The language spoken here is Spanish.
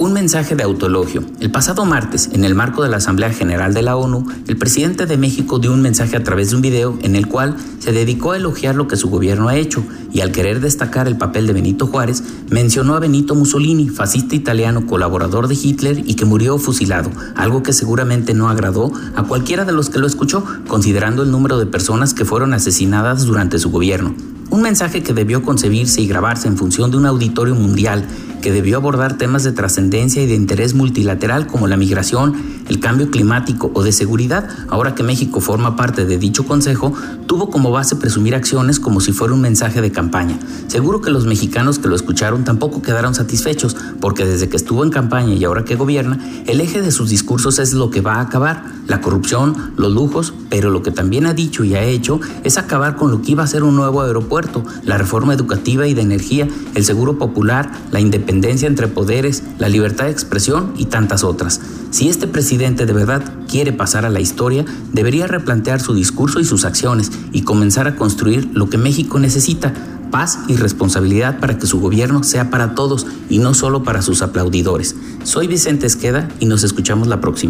Un mensaje de autologio. El pasado martes, en el marco de la Asamblea General de la ONU, el presidente de México dio un mensaje a través de un video en el cual se dedicó a elogiar lo que su gobierno ha hecho y al querer destacar el papel de Benito Juárez, mencionó a Benito Mussolini, fascista italiano colaborador de Hitler y que murió fusilado, algo que seguramente no agradó a cualquiera de los que lo escuchó, considerando el número de personas que fueron asesinadas durante su gobierno. Un mensaje que debió concebirse y grabarse en función de un auditorio mundial que debió abordar temas de trascendencia y de interés multilateral como la migración, el cambio climático o de seguridad, ahora que México forma parte de dicho consejo, tuvo como base presumir acciones como si fuera un mensaje de campaña. Seguro que los mexicanos que lo escucharon tampoco quedaron satisfechos, porque desde que estuvo en campaña y ahora que gobierna, el eje de sus discursos es lo que va a acabar, la corrupción, los lujos, pero lo que también ha dicho y ha hecho es acabar con lo que iba a ser un nuevo aeropuerto, la reforma educativa y de energía, el seguro popular, la independencia independencia entre poderes, la libertad de expresión y tantas otras. Si este presidente de verdad quiere pasar a la historia, debería replantear su discurso y sus acciones y comenzar a construir lo que México necesita, paz y responsabilidad para que su gobierno sea para todos y no solo para sus aplaudidores. Soy Vicente Esqueda y nos escuchamos la próxima.